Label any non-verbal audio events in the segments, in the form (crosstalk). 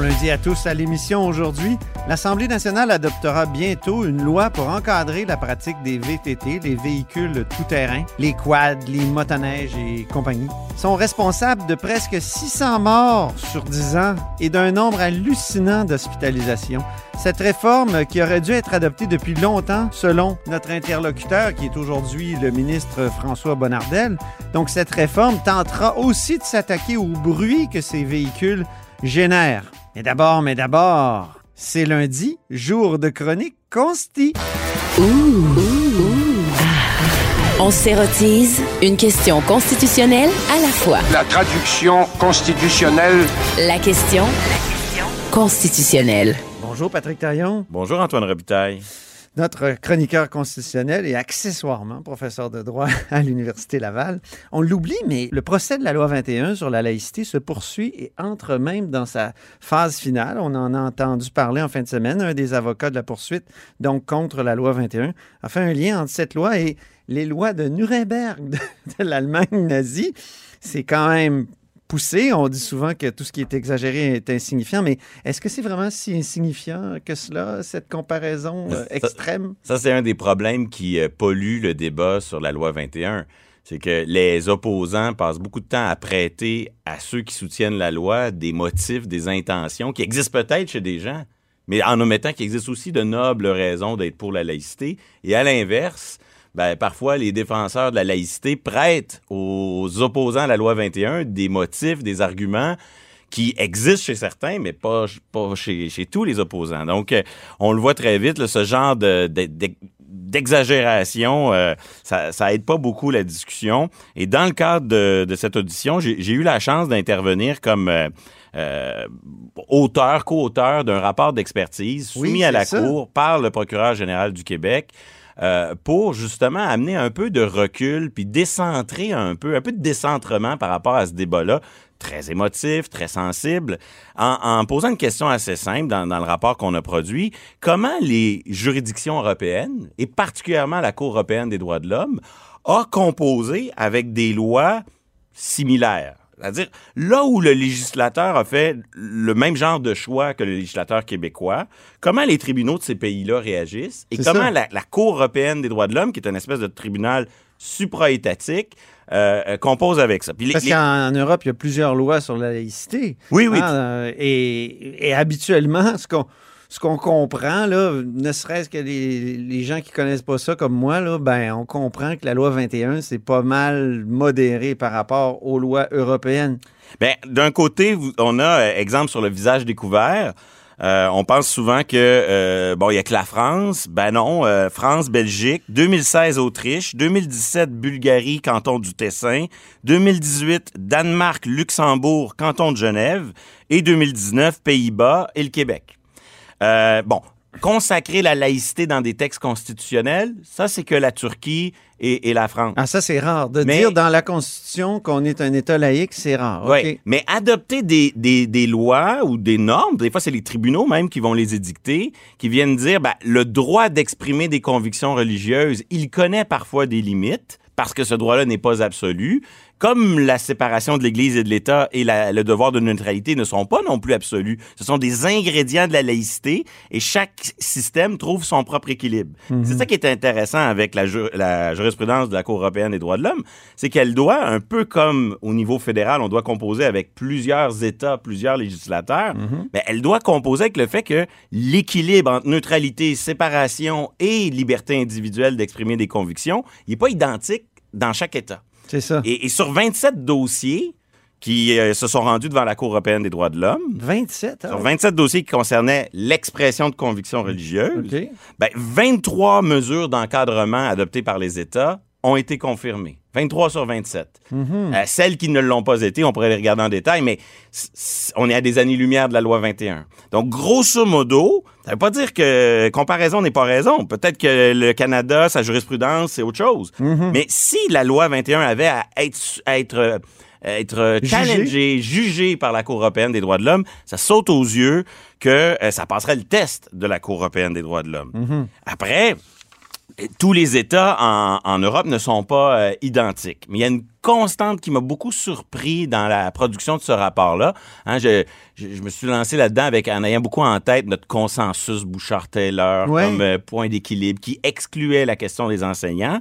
Bon lundi à tous à l'émission aujourd'hui. L'Assemblée nationale adoptera bientôt une loi pour encadrer la pratique des VTT, les véhicules tout-terrain, les quads, les motoneiges et compagnie. Sont responsables de presque 600 morts sur 10 ans et d'un nombre hallucinant d'hospitalisations. Cette réforme, qui aurait dû être adoptée depuis longtemps, selon notre interlocuteur, qui est aujourd'hui le ministre François Bonnardel, donc cette réforme tentera aussi de s'attaquer au bruit que ces véhicules génèrent. Mais d'abord, mais d'abord, c'est lundi, jour de chronique consti. On s'érotise une question constitutionnelle à la fois. La traduction constitutionnelle. La question constitutionnelle. Bonjour Patrick Taillon, Bonjour Antoine Robitaille. Notre chroniqueur constitutionnel et accessoirement professeur de droit (laughs) à l'Université Laval. On l'oublie, mais le procès de la loi 21 sur la laïcité se poursuit et entre même dans sa phase finale. On en a entendu parler en fin de semaine. Un des avocats de la poursuite, donc contre la loi 21, a fait un lien entre cette loi et les lois de Nuremberg (laughs) de, de l'Allemagne nazie. C'est quand même poussé. On dit souvent que tout ce qui est exagéré est insignifiant, mais est-ce que c'est vraiment si insignifiant que cela, cette comparaison euh, extrême? Ça, c'est un des problèmes qui euh, pollue le débat sur la loi 21. C'est que les opposants passent beaucoup de temps à prêter à ceux qui soutiennent la loi des motifs, des intentions qui existent peut-être chez des gens, mais en omettant qu'il existe aussi de nobles raisons d'être pour la laïcité. Et à l'inverse, ben, parfois, les défenseurs de la laïcité prêtent aux opposants à la loi 21 des motifs, des arguments qui existent chez certains, mais pas, pas chez, chez tous les opposants. Donc, euh, on le voit très vite, là, ce genre de, de- de- d'exagération, euh, ça, ça aide pas beaucoup la discussion. Et dans le cadre de, de cette audition, j'ai eu la chance d'intervenir comme euh, euh, auteur, co-auteur d'un rapport d'expertise Oui, soumis à la ça. Cour par le procureur général du Québec euh, pour justement amener un peu de recul puis décentrer un peu, un peu de décentrement par rapport à ce débat-là, très émotif, très sensible, en, posant une question assez simple dans, dans le rapport qu'on a produit. Comment les juridictions européennes, et particulièrement la Cour européenne des droits de l'homme, a composé avec des lois similaires? C'est-à-dire, là où le législateur a fait le même genre de choix que le législateur québécois, comment les tribunaux de ces pays-là réagissent et comment la, la Cour européenne des droits de l'homme, qui est une espèce de tribunal supra-étatique, euh, euh, compose avec ça. Puis les- Parce les- qu'en Europe, il y a plusieurs lois sur la laïcité. Oui, oui. Hein, euh, et, et habituellement, ce qu'on ce qu'on comprend, là, ne serait-ce que les, gens qui connaissent pas ça comme moi, là, ben, on comprend que la loi 21, c'est pas mal modéré par rapport aux lois européennes. Ben, d'un côté, on a euh, exemple sur le visage découvert. Euh, on pense souvent que euh, bon, il y a que la France. Ben non, euh, France, Belgique, 2016 Autriche, 2017 Bulgarie, canton du Tessin, 2018 Danemark, Luxembourg, canton de Genève et 2019 Pays-Bas et le Québec. Euh, bon, consacrer la laïcité dans des textes constitutionnels, ça c'est que la Turquie et, et la France. Ah, ça, c'est rare. De Mais- dire dans la Constitution qu'on est un État laïque, c'est rare. Oui, mais adopter des, des, des lois ou des normes, des fois c'est les tribunaux même qui vont les édicter, qui viennent dire ben, le droit d'exprimer des convictions religieuses, il connaît parfois des limites parce que ce droit-là n'est pas absolu. Comme la séparation de l'Église et de l'État et la- le devoir de neutralité ne sont pas non plus absolus, ce sont des ingrédients de la laïcité et chaque système trouve son propre équilibre. C'est ça qui est intéressant avec la, ju- la jurisprudence de la Cour européenne des droits de l'homme, c'est qu'elle doit, un peu comme au niveau fédéral, on doit composer avec plusieurs États, plusieurs législateurs, mais elle doit composer avec le fait que l'équilibre entre neutralité, séparation et liberté individuelle d'exprimer des convictions, il n'est pas identique dans chaque État. C'est ça. Et, et sur 27 dossiers qui euh, se sont rendus devant la Cour européenne des droits de l'homme, 27, ah, sur 27 dossiers qui concernaient l'expression de convictions religieuses, OK. ben, 23 mesures d'encadrement adoptées par les États ont été confirmées. 23 sur 27. Euh, celles qui ne l'ont pas été, on pourrait les regarder en détail, mais on est à des années-lumière de la loi 21. Donc, grosso modo, ça veut pas dire que comparaison n'est pas raison. Peut-être que le Canada, sa jurisprudence, c'est autre chose. Mais si la loi 21 avait à être, à être, euh, être jugée par la Cour européenne des droits de l'homme, ça saute aux yeux que euh, ça passerait le test de la Cour européenne des droits de l'homme. Après, tous les États en, en Europe ne sont pas euh, identiques. Mais il y a une constante qui m'a beaucoup surpris dans la production de ce rapport-là. Hein, je, je, je me suis lancé là-dedans avec en ayant beaucoup en tête notre consensus Bouchard-Taylor Ouais. comme euh, point d'équilibre qui excluait la question des enseignants.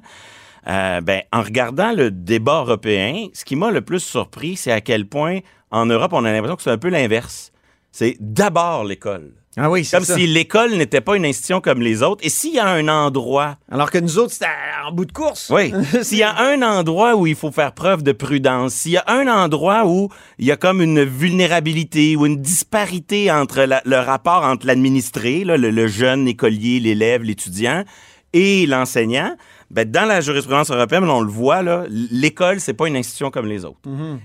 Euh, ben, en regardant le débat européen, ce qui m'a le plus surpris, c'est à quel point en Europe, on a l'impression que c'est un peu l'inverse. C'est d'abord l'école. Ah oui, c'est Comme ça. si l'école n'était pas une institution comme les autres. Et s'il y a un endroit Alors que nous autres, c'était en bout de course. oui. (laughs) S'il y a un endroit où il faut faire preuve de prudence, s'il y a un endroit où il y a comme une vulnérabilité ou une disparité entre la- le rapport entre l'administré, le, le jeune écolier, l'élève, l'étudiant, et l'enseignant, ben, dans la jurisprudence européenne, on le voit, là, l'école, c'est pas une institution comme les autres.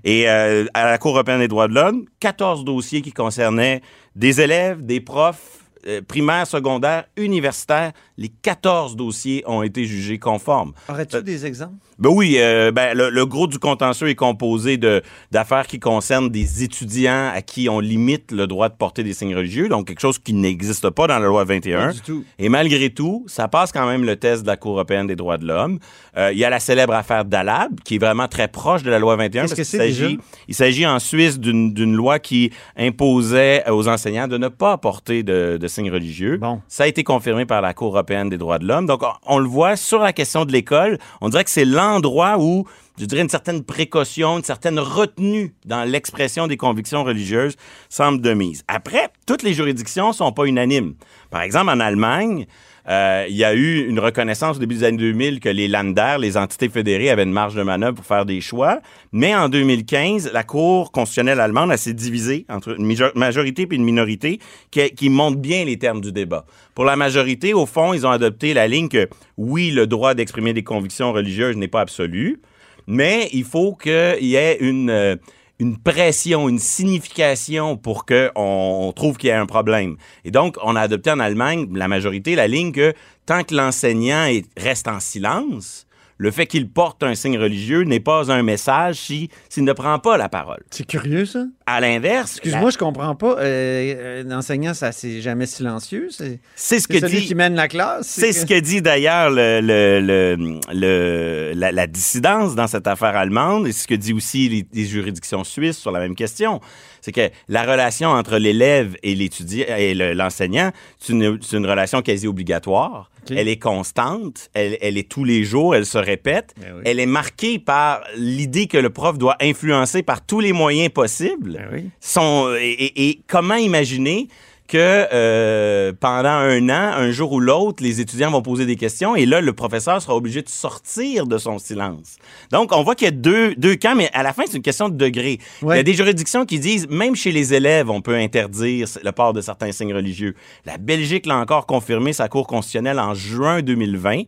Et euh, à la Cour européenne des droits de l'homme, 14 dossiers qui concernaient des élèves, des profs, euh, primaires, secondaires, universitaires, les 14 dossiers ont été jugés conformes. Aurais-tu des exemples? Ben oui, euh, ben, le, le gros du contentieux est composé de d'affaires qui concernent des étudiants à qui on limite le droit de porter des signes religieux, donc quelque chose qui n'existe pas dans la loi 21. Pas du tout. Et malgré tout, ça passe quand même le test de la Cour européenne des droits de l'homme. Euh, Il y a la célèbre affaire Dalab, qui est vraiment très proche de la loi 21. Qu'est-ce parce que qu'il s'agit-? Il s'agit en Suisse d'une d'une loi qui imposait aux enseignants de ne pas porter de, de signes religieux. Bon. Ça a été confirmé par la Cour européenne des droits de l'homme. Donc, on, on le voit sur la question de l'école. On dirait que c'est l'endroit où, je dirais, une certaine précaution, une certaine retenue dans l'expression des convictions religieuses semble de mise. Après, toutes les juridictions sont pas unanimes. Par exemple, en Allemagne, euh, il y a eu une reconnaissance au début des années 2000 que les Länder, les entités fédérées, avaient une marge de manœuvre pour faire des choix. Mais en 2015, la Cour constitutionnelle allemande a s'est divisée entre une major- majorité et une minorité qui, qui montre bien les termes du débat. Pour la majorité, au fond, ils ont adopté la ligne que oui, le droit d'exprimer des convictions religieuses n'est pas absolu, mais il faut qu'il y ait une, euh, une pression, une signification pour qu'on on trouve qu'il y a un problème. Et donc, on a adopté en Allemagne, la majorité, la ligne que tant que l'enseignant est- reste en silence, le fait qu'il porte un signe religieux n'est pas un message si- s'il ne prend pas la parole. C'est curieux, ça. À l'inverse, Excuse-moi, je comprends pas. Euh, un enseignant, ça, c'est jamais silencieux? C'est ce que celui dit... qui mène la classe? C'est ce que dit d'ailleurs le, le- le- le- la, la dissidence dans cette affaire allemande et ce que dit aussi les, les juridictions suisses sur la même question. C'est que la relation entre l'élève et l'étudiant et le- l'enseignant, c'est une, c'est une relation quasi obligatoire. Elle est constante, elle, elle est tous les jours, elle se répète. Ben oui. Elle est marquée par l'idée que le prof doit influencer par tous les moyens possibles Ben oui. son, et, et- et comment imaginer que euh, pendant un an, un jour ou l'autre, les étudiants vont poser des questions et là, le professeur sera obligé de sortir de son silence. Donc, on voit qu'il y a deux, deux camps, mais à la fin, c'est une question de degré. Il y a des juridictions qui disent, même chez les élèves, on peut interdire le port de certains signes religieux. La Belgique l'a encore confirmé, sa Cour constitutionnelle, en juin 2020.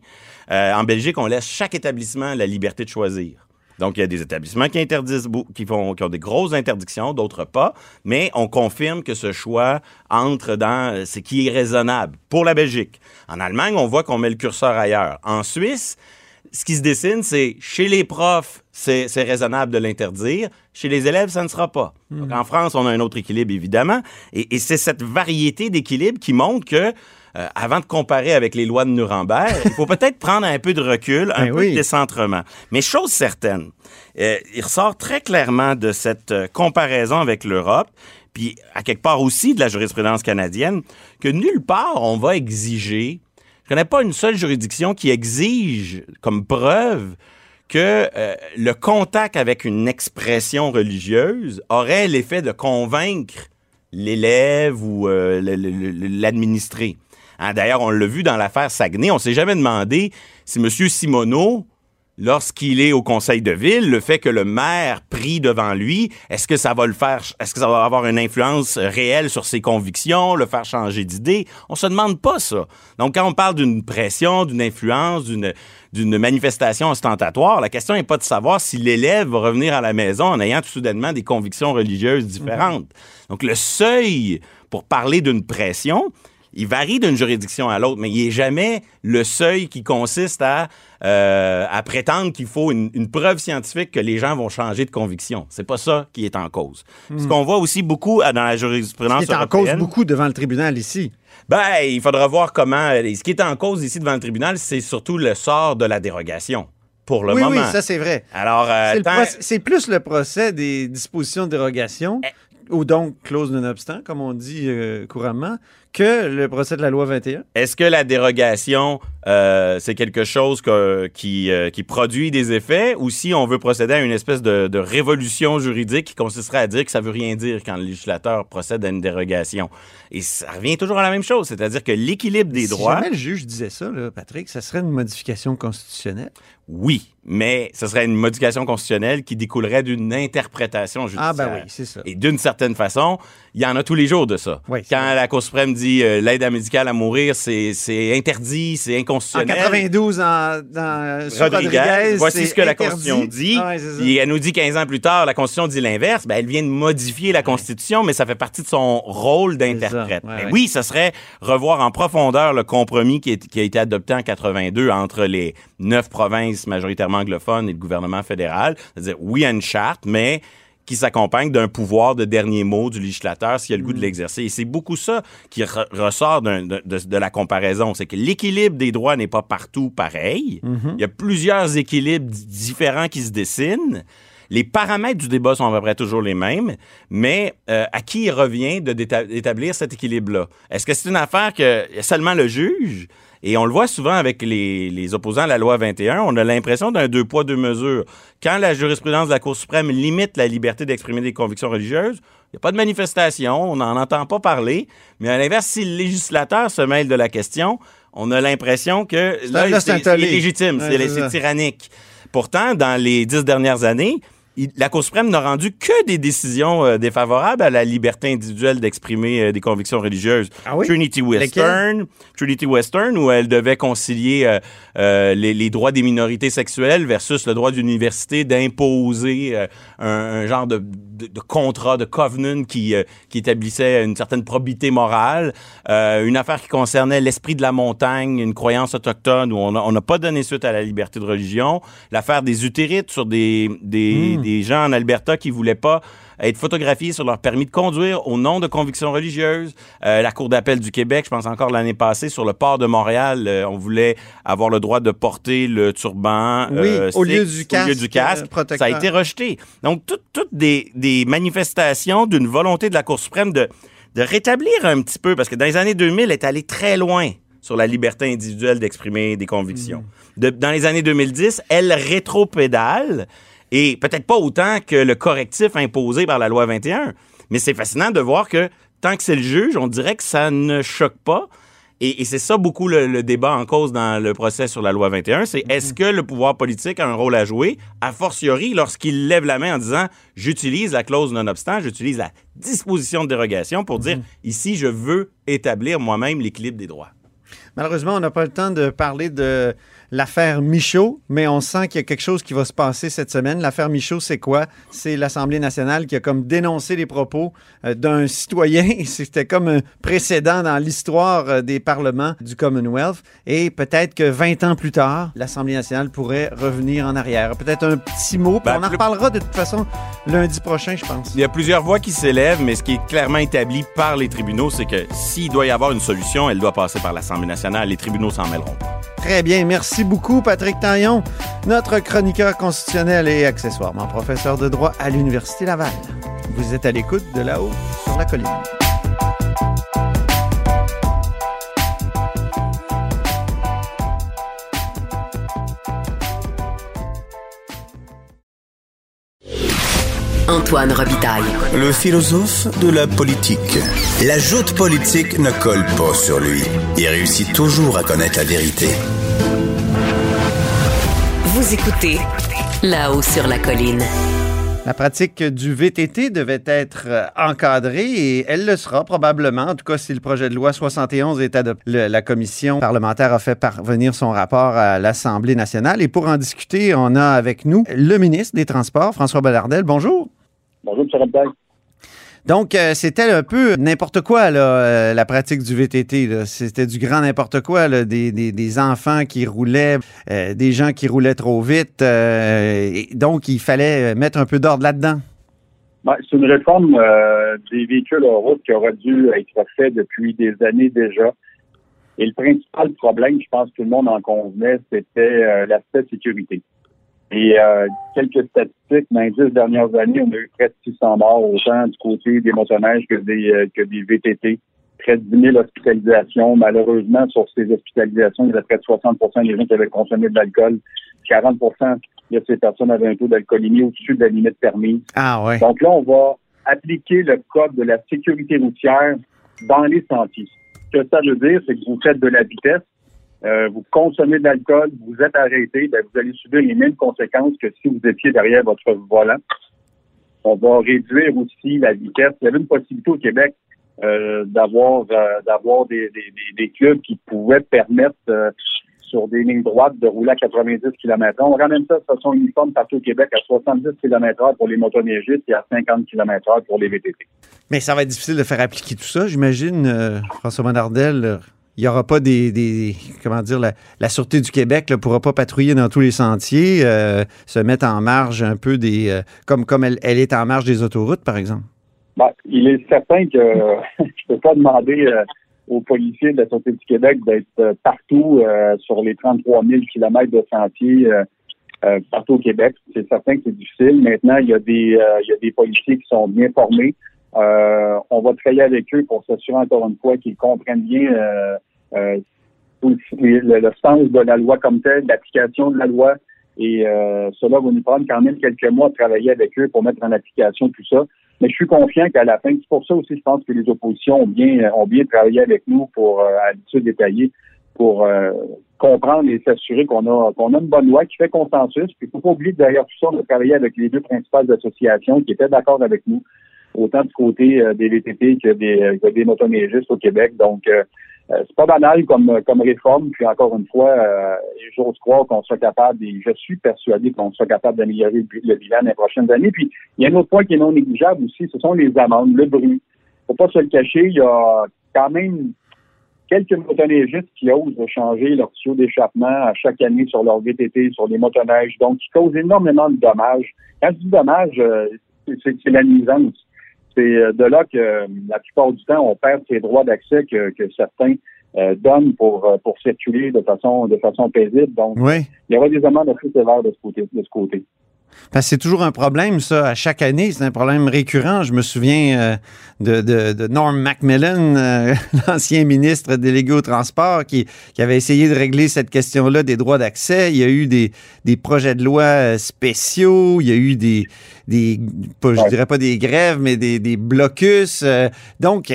Euh, en Belgique, on laisse chaque établissement la liberté de choisir. Donc, il y a des établissements qui interdisent, qui, font, qui ont des grosses interdictions, d'autres pas, mais on confirme que ce choix entre dans euh, ce qui est raisonnable pour la Belgique. En Allemagne, on voit qu'on met le curseur ailleurs. En Suisse, ce qui se dessine, c'est chez les profs, c'est raisonnable de l'interdire. Chez les élèves, ça ne sera pas. Donc, en France, on a un autre équilibre, évidemment. Et, et c'est cette variété d'équilibre qui montre que, euh, avant de comparer avec les lois de Nuremberg, il faut peut-être prendre un peu de recul, un Ben peu oui. de décentrement. Mais chose certaine, euh, il ressort très clairement de cette euh, comparaison avec l'Europe, puis à quelque part aussi de la jurisprudence canadienne, que nulle part on va exiger je connais pas une seule juridiction qui exige comme preuve que euh, le contact avec une expression religieuse aurait l'effet de convaincre l'élève ou euh, l'administré. Hein, D'ailleurs, on l'a vu dans l'affaire Saguenay. On s'est jamais demandé si M. Simoneau lorsqu'il est au conseil de ville, le fait que le maire prie devant lui, est-ce que ça va le faire, est-ce que ça va avoir une influence réelle sur ses convictions, le faire changer d'idée? On se demande pas ça. Donc, quand on parle d'une pression, d'une influence, d'une, d'une manifestation ostentatoire, la question n'est pas de savoir si l'élève va revenir à la maison en ayant tout soudainement des convictions religieuses différentes. Donc, le seuil pour parler d'une pression, il varie d'une juridiction à l'autre, mais il n'est jamais le seuil qui consiste à, euh, à prétendre qu'il faut une, une preuve scientifique que les gens vont changer de conviction. C'est pas ça qui est en cause. Ce qu'on voit aussi beaucoup euh, dans la jurisprudence Qui est en cause beaucoup devant le tribunal ici. ben, il faudra voir comment. Ce qui est en cause ici devant le tribunal, c'est surtout le sort de la dérogation. Pour le oui, moment. oui, ça c'est vrai. Alors, euh, tant- C'est plus le procès des dispositions de dérogation, Eh. Ou donc clause non-obstant, comme on dit euh, couramment, que le procès de la loi 21. est-ce que la dérogation, euh, c'est quelque chose que- qui, euh, qui produit des effets ou si on veut procéder à une espèce de, de révolution juridique qui consisterait à dire que ça veut rien dire quand le législateur procède à une dérogation? Et ça revient toujours à la même chose, c'est-à-dire que l'équilibre des si droits. jamais le juge disait ça, là, Patrick, ça serait une modification constitutionnelle? Oui, mais ce serait une modification constitutionnelle qui découlerait d'une interprétation judiciaire. Ah ben oui, c'est ça. Et d'une certaine façon, il y en a tous les jours de ça. Oui, Quand la Cour suprême dit euh, l'aide médicale à mourir, c'est c'est interdit, En inconstitutionnel. 92, en, dans, sur Rodriguez, Rodriguez, voici ce que la. Constitution dit. Ah ouais. Et elle nous dit 15 ans plus tard, la Constitution dit l'inverse. Ben, elle vient de modifier la Constitution, mais ça fait partie de son rôle d'interprète. Ouais, Ben. Oui, ça serait revoir en profondeur le compromis qui, est- qui a été adopté en 82 entre les neuf provinces majoritairement anglophones et le gouvernement fédéral. C'est-à-dire, oui à une charte, mais qui s'accompagne d'un pouvoir de dernier mot du législateur s'il a le goût de l'exercer. Et c'est beaucoup ça qui re- ressort de, la comparaison. C'est que l'équilibre des droits n'est pas partout pareil. Il y a plusieurs équilibres différents qui se dessinent. Les paramètres du débat sont à peu près toujours les mêmes, mais euh, à qui il revient d'établir cet équilibre-là? Est-ce que c'est une affaire que seulement le juge? Et on le voit souvent avec les, les opposants à la loi 21, on a l'impression d'un deux poids, deux mesures. Quand la jurisprudence de la Cour suprême limite la liberté d'exprimer des convictions religieuses, il n'y a pas de manifestation, on n'en entend pas parler. Mais à l'inverse, si le législateur se mêle de la question, on a l'impression que là, c'est illégitime, Ouais, c'est tyrannique. Pourtant, dans les dix dernières années, il- la Cour suprême n'a rendu que des décisions euh, défavorables à la liberté individuelle d'exprimer euh, des convictions religieuses. Ah oui? Trinity Western, Trinity Western, où elle devait concilier euh, les, les droits des minorités sexuelles versus le droit d'une université d'imposer un, un genre de, de- de contrat, de covenant qui, qui établissait une certaine probité morale. Une affaire qui concernait l'esprit de la montagne, une croyance autochtone où on n'a pas donné suite à la liberté de religion. L'affaire des utérites sur des, des, des gens en Alberta qui voulaient pas être photographiés sur leur permis de conduire au nom de convictions religieuses. Euh, la Cour d'appel du Québec, je pense encore l'année passée, sur le port de Montréal, euh, on voulait avoir le droit de porter le turban Oui, euh, au lieu du au lieu casque, du casque. Ça a été rejeté. Donc, toutes des, des manifestations d'une volonté de la Cour suprême de, de rétablir un petit peu, parce que dans les années 2000, elle est allée très loin sur la liberté individuelle d'exprimer des convictions. Mm. De- dans les années 2010, elle rétropédale, et peut-être pas autant que le correctif imposé par la loi 21, mais c'est fascinant de voir que tant que c'est le juge, on dirait que ça ne choque pas. Et, et c'est ça beaucoup le, le débat en cause dans le procès sur la loi 21, c'est est-ce que le pouvoir politique a un rôle à jouer, a fortiori lorsqu'il lève la main en disant j'utilise la clause non-obstant, j'utilise la disposition de dérogation pour dire ici je veux établir moi-même l'équilibre des droits? Malheureusement, on n'a pas le temps de parler de l'affaire Michaud, mais on sent qu'il y a quelque chose qui va se passer cette semaine. L'affaire Michaud, c'est quoi? C'est l'Assemblée nationale qui a comme dénoncé les propos euh, d'un citoyen. (laughs) C'était comme un précédent dans l'histoire euh, des parlements du Commonwealth. Et peut-être que 20 ans plus tard, l'Assemblée nationale pourrait revenir en arrière. Peut-être un petit mot. Ben, on en reparlera de toute façon lundi prochain, je pense. Il y a plusieurs voix qui s'élèvent, mais ce qui est clairement établi par les tribunaux, c'est que s'il doit y avoir une solution, elle doit passer par l'Assemblée nationale. Les tribunaux s'en mêleront. Très bien. Merci beaucoup, Patrick Taillon, notre chroniqueur constitutionnel et accessoirement professeur de droit à l'Université Laval. Vous êtes à l'écoute de là-haut sur la colline. Antoine Robitaille. Le philosophe de la politique. La joute politique ne colle pas sur lui. Il réussit toujours à connaître la vérité. Vous écoutez là-haut sur la colline. La pratique du VTT devait être euh, encadrée et elle le sera probablement. En tout cas, si le projet de loi 71 est adopté, Le- la commission parlementaire a fait parvenir son rapport à l'Assemblée nationale. Et pour en discuter, on a avec nous le ministre des Transports, François Bellardel. Bonjour. Bonjour, M. Robitaille. Donc, euh, c'était un peu n'importe quoi, là, euh, la pratique du VTT. C'était du grand n'importe quoi, là, des, des- des enfants qui roulaient, euh, des gens qui roulaient trop vite. et donc, il fallait mettre un peu d'ordre là-dedans. Ben, c'est une réforme des véhicules en route qui aurait dû être faite depuis des années déjà. Et le principal problème, je pense que tout le monde en convenait, c'était l'aspect sécurité. Et euh, quelques statistiques, dans les dix dernières années, on a eu près de 600 morts, autant du côté des motoneiges que des, euh, que des VTT. Près de 10 000 hospitalisations. Malheureusement, sur ces hospitalisations, il y avait près de 60% des gens qui avaient consommé de l'alcool. 40% de ces personnes avaient un taux d'alcoolémie au-dessus de la limite permise. Ah ouais. Donc là, on va appliquer le code de la sécurité routière dans les sentiers. Ce que ça veut dire, c'est que vous faites de la vitesse, euh, vous consommez de l'alcool, vous êtes arrêté, ben, vous allez subir les mêmes conséquences que si vous étiez derrière votre volant. On va réduire aussi la vitesse. Il y avait une possibilité au Québec euh, d'avoir euh, d'avoir des, des, clubs qui pouvaient permettre sur des lignes droites de rouler à 90 km On ramène ça de façon uniforme partout au Québec à 70 km h pour les motoneigistes et à 50 km h pour les VTT. Mais ça va être difficile de faire appliquer tout ça, j'imagine, François Monardel. Il n'y aura pas des, des- comment dire, la, la Sûreté du Québec ne pourra pas patrouiller dans tous les sentiers, euh, se mettre en marge un peu des, euh, comme, comme elle, elle est en marge des autoroutes, par exemple. Ben, il est certain que (laughs) je peux pas demander euh, aux policiers de la Sûreté du Québec d'être partout sur les 33 000 kilomètres de sentiers partout au Québec. C'est certain que c'est difficile. Maintenant, il y a des il y a des policiers qui sont bien formés. Euh, on va travailler avec eux pour s'assurer encore une fois qu'ils comprennent bien euh, euh, le, le- sens de la loi comme telle, l'application de la loi. Et euh, cela va nous prendre quand même quelques mois de travailler avec eux pour mettre en application tout ça. Mais je suis confiant qu'à la fin, c'est pour ça aussi, je pense que les oppositions ont bien, ont bien travaillé avec nous pour, euh, à l'étude détaillée, pour comprendre et s'assurer qu'on a, qu'on a une bonne loi qui fait consensus. Puis il faut pas oublier derrière tout ça, on a travaillé avec les deux principales associations qui étaient d'accord avec nous, autant du côté euh, des VTT que des, euh, que des motoneigistes au Québec. Donc, euh, c'est pas banal comme, comme réforme. Puis encore une fois, euh, j'ose croire qu'on soit capable, et je suis persuadé qu'on soit capable d'améliorer le, bilan dans les prochaines années. Puis il y a un autre point qui est non négligeable aussi, ce sont les amendes, le bruit. Faut pas se le cacher, il y a quand même quelques motoneigistes qui osent changer leur tuyau d'échappement à chaque année sur leur VTT, sur les motoneiges, donc qui causent énormément de dommages. Quand je dis dommages, c'est la nuisance. C'est euh, de là que euh, la plupart du temps, on perd ces droits d'accès que, que certains euh, donnent pour, euh, pour circuler de façon de façon paisible. Donc, Oui. il y aura des amendes assez sévères de ce côté. De ce côté. C'est toujours un problème, ça. À chaque année, c'est un problème récurrent. Je me souviens euh, de, de, de Norm Macmillan, euh, (laughs) l'ancien ministre délégué au transport, qui, qui avait essayé de régler cette question-là des droits d'accès. Il y a eu des, des projets de loi euh, spéciaux. Il y a eu des, des pas, je dirais pas des grèves, mais des, des blocus. euh, donc,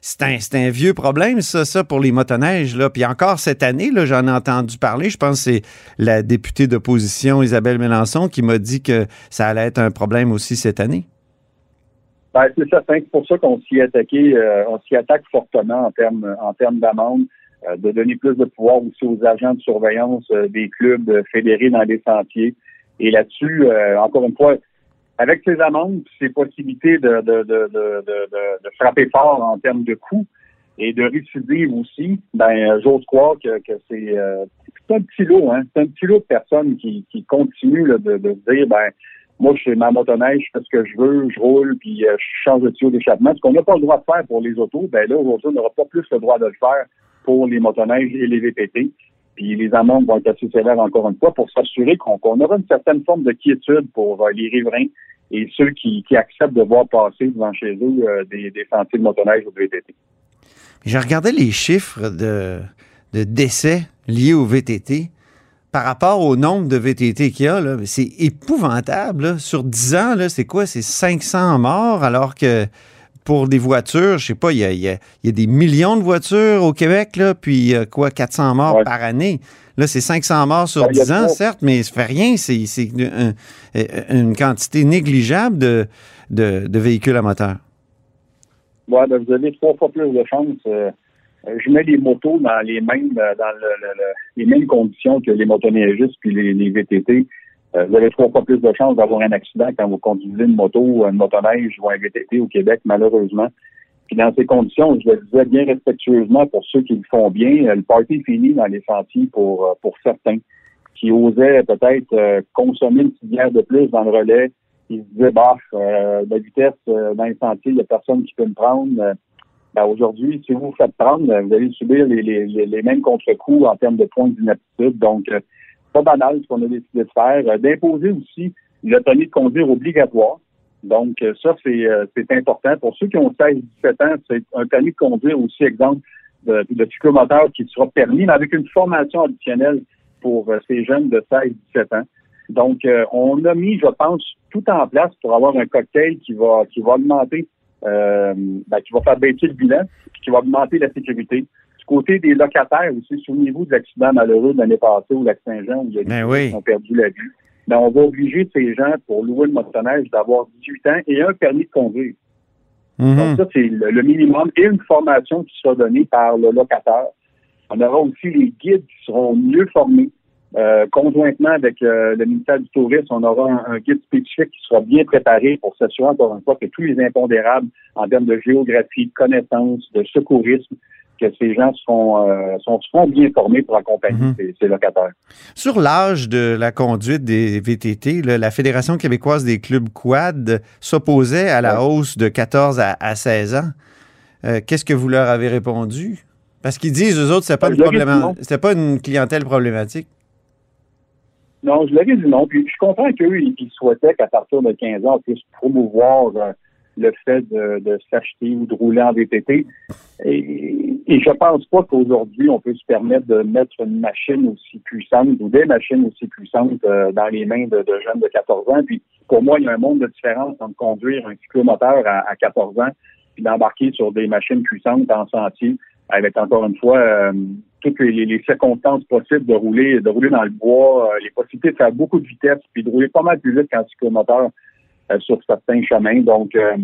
c'est un, vieux problème, ça, ça, pour les motoneiges. Là. Puis encore cette année, j'en ai entendu parler. Je pense que c'est la députée d'opposition, Isabelle Mélenchon, qui m'a dit que ça allait être un problème aussi cette année? Ben, c'est certain. C'est pour ça qu'on s'y attaqué, euh, on s'y attaque fortement en termes en termes d'amende, euh, de donner plus de pouvoir aussi aux agents de surveillance euh, des clubs euh, fédérés dans les sentiers. Et là-dessus, encore une fois, avec ces amendes, ces possibilités de, frapper fort en termes de coûts et de récidive aussi, ben j'ose croire que, c'est c'est un petit lot, hein. C'est un petit lot de personnes qui, qui continuent de, de dire ben moi, je fais ma motoneige, je fais ce que je veux, je roule, puis euh, je change de tuyau d'échappement. Ce qu'on n'a pas le droit de faire pour les autos, ben là, aujourd'hui, on n'aura pas plus le droit de le faire pour les motoneiges et les VTT. Puis les amendes vont être assez sévères encore une fois pour s'assurer qu'on qu'on aura une certaine forme de quiétude pour euh, les riverains et ceux qui, qui acceptent de voir passer devant chez eux euh, des, des sentiers de motoneige ou de VTT. J'ai regardé les chiffres de, de décès liés au VTT par rapport au nombre de VTT qu'il y a. C'est épouvantable. là. Sur 10 ans, c'est quoi? C'est 500 morts alors que pour des voitures, je sais pas, il y a, il y a- il y a des millions de voitures au Québec, là, puis euh, quoi, 400 morts Ouais. par année. Là, c'est 500 morts sur Ouais, il y a 10 ans, trois- certes, mais ça fait rien. C'est c'est un- un- une quantité négligeable de, de, de véhicules à moteur. Ouais, ben, vous avez trois fois plus de chances. euh, je mets les motos dans les mêmes euh, dans le, le- le- les mêmes conditions que les motoneigistes puis les, les VTT. Euh, vous avez trois fois plus de chances d'avoir un accident quand vous conduisez une moto, une motoneige ou un VTT au Québec, malheureusement. Puis dans ces conditions, je le disais bien respectueusement pour ceux qui le font bien, euh, le party est fini dans les sentiers pour, euh, pour certains qui osaient peut-être euh, consommer une petite bière de plus dans le relais. Ils se disaient, bah, euh, de vitesse euh, dans les sentiers, il n'y a personne qui peut me prendre. Ben, Aujourd'hui, si vous vous faites prendre, vous allez subir les, mêmes contre-coups en termes de points d'inaptitude. Donc, euh, pas banal ce qu'on a décidé de faire. Euh, D'imposer aussi le permis de conduire obligatoire. Donc, euh, ça, c'est important. Pour ceux qui ont 16-17 ans, c'est un permis de conduire aussi, exemple, de, de cyclomoteur qui sera permis, mais avec une formation additionnelle pour ces jeunes de 16-17 ans. Donc, on a mis, je pense, tout en place pour avoir un cocktail qui va qui va augmenter, euh, ben, qui va faire baisser le bilan, puis qui va augmenter la sécurité. Du côté des locataires aussi, souvenez-vous de l'accident malheureux de l'année passée au lac Saint-Jean où il y a des Ben gens oui. qui ont perdu la vie. Ben, on va obliger ces gens, pour louer le motoneige, d'avoir 18 ans et un permis de conduire. Mhm. Donc ça, c'est le, le minimum et une formation qui sera donnée par le locataire. On aura aussi les guides qui seront mieux formés. Euh, conjointement avec euh, le ministère du Tourisme, on aura un, un guide spécifique qui sera bien préparé pour s'assurer encore une fois que tous les impondérables en termes de géographie, de connaissances, de secourisme, que ces gens seront, euh, sont, seront bien formés pour accompagner Mhm. ces, ces locataires. Sur l'âge de la conduite des VTT, là, la Fédération québécoise des clubs quad s'opposait à la hausse de 14 à, à 16 ans. Qu'est-ce que vous leur avez répondu? Parce qu'ils disent, eux autres, c'était pas, une pas une clientèle problématique. Non, je l'avais dit non. Puis je comprends qu'eux, ils souhaitaient qu'à partir de 15 ans, on puisse promouvoir euh, le fait de, s'acheter ou de rouler en VTT. Et, je pense pas qu'aujourd'hui, on peut se permettre de mettre une machine aussi puissante ou des machines aussi puissantes euh, dans les mains de, de jeunes de 14 ans. Puis pour moi, il y a un monde de différence entre conduire un cyclomoteur à, à 14 ans puis d'embarquer sur des machines puissantes en sentier avec encore une fois euh, toutes les, les- circonstances possibles de rouler, de rouler dans le bois, euh, les possibilités de faire beaucoup de vitesse, puis de rouler pas mal plus vite qu'un cyclomoteur euh, sur certains chemins. Donc, euh,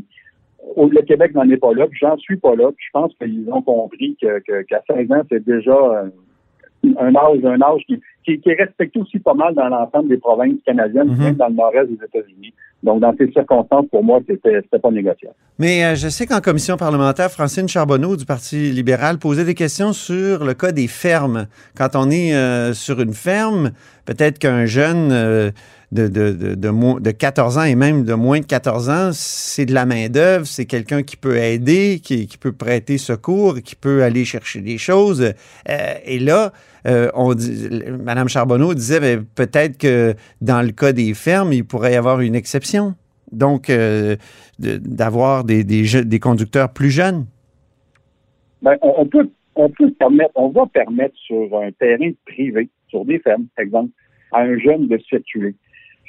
le Québec n'en est pas là, j'en suis pas là. Puis je pense qu'ils ont compris que, que- qu'à 16 ans, c'est déjà euh, un âge, un âge qui, qui, qui est respecté aussi pas mal dans l'ensemble des provinces canadiennes, Mhm. même dans le nord-est des États-Unis. Donc, dans ces circonstances, pour moi, c'était, c'était pas négociable. Mais euh, je sais qu'en commission parlementaire, Francine Charbonneau du Parti libéral posait des questions sur le cas des fermes. Quand on est euh, sur une ferme, peut-être qu'un jeune euh, de, de, de, de, mo- de 14 ans et même de moins de 14 ans, c'est de la main-d'œuvre, c'est quelqu'un qui peut aider, qui, peut prêter secours, qui peut aller chercher des choses. Euh, et là, euh, on dit, Mme Charbonneau disait ben, peut-être que dans le cas des fermes, il pourrait y avoir une exception. Donc, euh, d'avoir des, des, conducteurs plus jeunes. Ben, on, on peut, on peut permettre, on va permettre sur un terrain privé, sur des fermes, par exemple, à un jeune de circuler.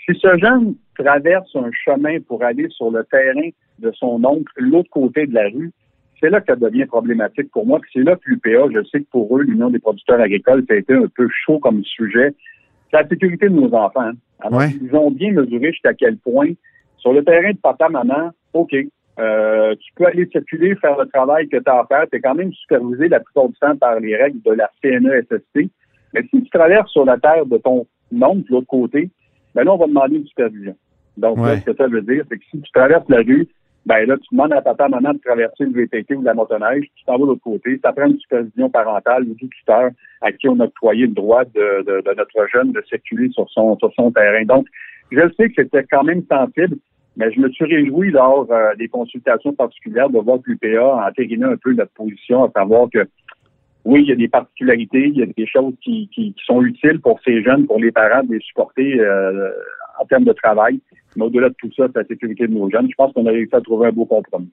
Si ce jeune traverse un chemin pour aller sur le terrain de son oncle, l'autre côté de la rue, c'est là que ça devient problématique pour moi. Puis c'est là que l'UPA, je sais que pour eux, l'Union des producteurs agricoles, ça a été un peu chaud comme sujet. C'est la sécurité de nos enfants. hein. Alors, Ouais. ils ont bien mesuré jusqu'à quel point, sur le terrain de papa-maman, OK, euh, tu peux aller circuler, faire le travail que tu as à faire. Tu es quand même supervisé la plupart du temps par les règles de la CNESST. Mais si tu traverses sur la terre de ton oncle de l'autre côté, ben là, on va demander une supervision. Donc, Ouais. là, ce que ça veut dire, c'est que si tu traverses la rue, ben là, tu demandes à papa, maman de traverser le VTT ou la motoneige, tu t'en vas de l'autre côté, ça prend une supervision parentale ou du tuteur à qui on a octroyé le droit de, de- de notre jeune de circuler sur son, sur son terrain. Donc, je sais que c'était quand même sensible, mais je me suis réjoui lors euh, des consultations particulières de voir que l'UPA a entériné un peu notre position, à savoir que oui, il y a des particularités, il y a des choses qui, qui, qui sont utiles pour ces jeunes, pour les parents, de les supporter euh, en termes de travail. Mais au-delà de tout ça, c'est la sécurité de nos jeunes. Je pense qu'on a réussi à trouver un beau compromis.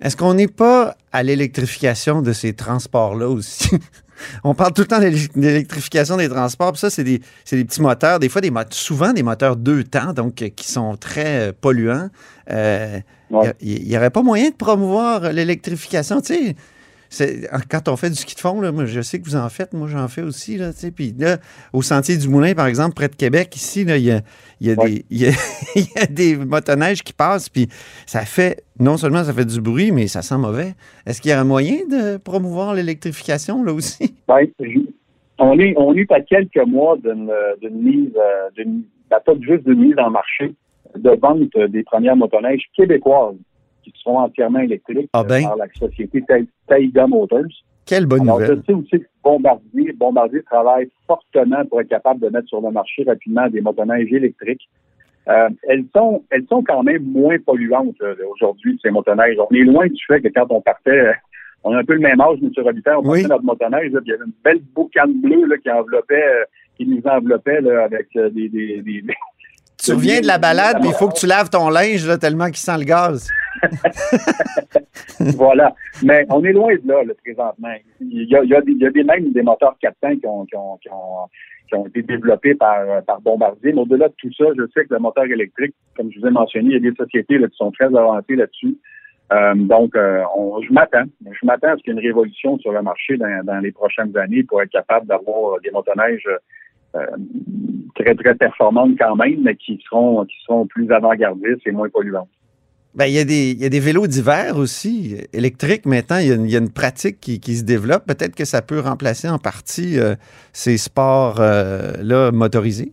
Est-ce qu'on n'est pas à l'électrification de ces transports-là aussi? (laughs) On parle tout le temps d'élec- d'électrification des transports. puis ça, c'est des, petits moteurs, des fois, des souvent des moteurs deux temps, donc euh, qui sont très euh, polluants. Euh, Ouais. Il n'y aurait pas moyen de promouvoir l'électrification? Tu sais, quand on fait du ski de fond, là, moi, je sais que vous en faites, moi j'en fais aussi. Là, puis là, au Sentier du Moulin, par exemple, près de Québec, ici, il y a, il y, a Ouais. des- il y a- (laughs) il y a des motoneiges qui passent, puis ça fait, non seulement ça fait du bruit, mais ça sent mauvais. Est-ce qu'il y aurait moyen de promouvoir l'électrification là aussi? Ben, on est on est à quelques mois d'une mise, euh, d'une ben, pas juste d'une mise en marché de vente des premières motoneiges québécoises qui seront entièrement électriques Ah euh, ben. par la société Taiga Motors. Quelle bonne Alors, nouvelle. je sais aussi que Bombardier, Bombardier travaille fortement pour être capable de mettre sur le marché rapidement des motoneiges électriques. Euh, elles sont elles sont quand même moins polluantes là, aujourd'hui, ces motoneiges. On est loin du fait que quand on partait, euh, on a un peu le même âge, M. Robitaille, on Oui. partait notre motoneige, là, puis il y avait une belle boucane bleue là, qui enveloppait, euh, qui nous enveloppait là, avec euh, des, des, des- des- Tu reviens de la balade, puis il faut que tu laves ton linge là, tellement qu'il sent le gaz. (laughs) voilà. Mais on est loin de là, là, présentement. Il y a, des, il des même des moteurs 400 qui ont, qui ont, été développés par, Bombardier. Mais au-delà de tout ça, je sais que le moteur électrique, comme je vous ai mentionné, il y a des sociétés qui sont très avancées là-dessus. Euh, donc, euh, on, je m'attends. Je m'attends à ce qu'il y ait une révolution sur le marché dans, dans les prochaines années pour être capable d'avoir des motoneiges euh, très, très performantes quand même, mais qui seront, qui seront plus avant-gardistes et moins polluantes. Ben, il y, a des- il y a des vélos d'hiver aussi, euh, électriques maintenant. Il y a une, il y a une pratique qui, qui se développe. Peut-être que ça peut remplacer en partie euh, ces sports-là motorisés.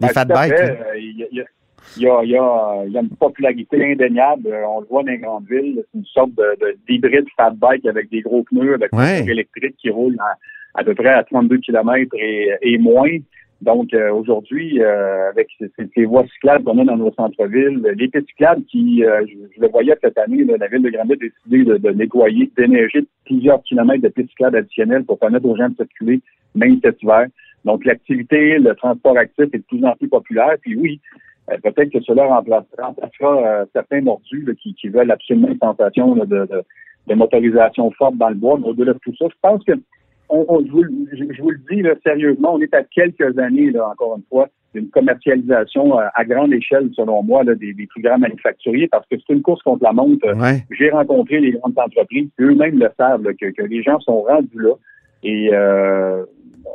Les Ben, fat bikes. là. Euh, Il y, a, il y a- il y a- une popularité indéniable. Euh, On le voit dans les grandes villes. C'est une sorte de, de- d'hybride fat bike avec des gros pneus, avec Ouais. un moteur électrique qui roule à, à peu près à 32 km et, et moins. Donc euh, aujourd'hui, euh, avec ces, ces- voies cyclables qu'on a dans nos centres-villes, les pistes cyclables qui, euh, je, je le voyais cette année, là, la ville de Granby a décidé de, de nettoyer, de déneiger plusieurs kilomètres de pistes cyclables additionnelles pour permettre aux gens de circuler, même cet hiver. Donc l'activité, le transport actif est de plus en plus populaire. Puis oui, euh, peut-être que cela remplace- remplacera euh, certains mordus là, qui, qui veulent absolument une sensation là, de, de, de motorisation forte dans le bois. Mais au-delà de tout ça, je pense que on, on- je, vous, le- je, je vous le dis là, sérieusement, on est à quelques années, là, encore une fois, d'une commercialisation euh, à grande échelle, selon moi, là, des, des plus grands manufacturiers, parce que c'est une course contre la montre. Ouais. J'ai rencontré les grandes entreprises, eux-mêmes le savent, là, que, que les gens sont rendus là. Et euh,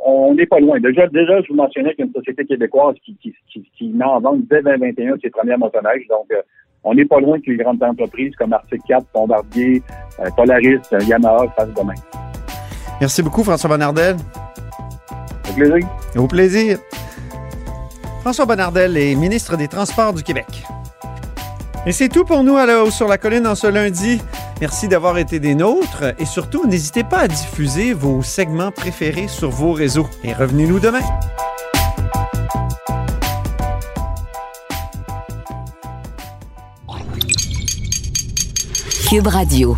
on n'est pas loin. Déjà, déjà, je vous mentionnais qu'il y a une société québécoise qui, qui, qui, qui met en vente dès 2021 ses premières motoneiges. Donc, euh, on n'est pas loin que les grandes entreprises comme Arctic 4, Bombardier, euh, Polaris, Yamaha fassent demain. Merci beaucoup, François Bonnardel. Avec plaisir. Au plaisir. François Bonnardel est ministre des Transports du Québec. Et c'est tout pour nous à la Haut sur la colline en ce lundi. Merci d'avoir été des nôtres et surtout, n'hésitez pas à diffuser vos segments préférés sur vos réseaux. Et revenez-nous demain. Cube Radio.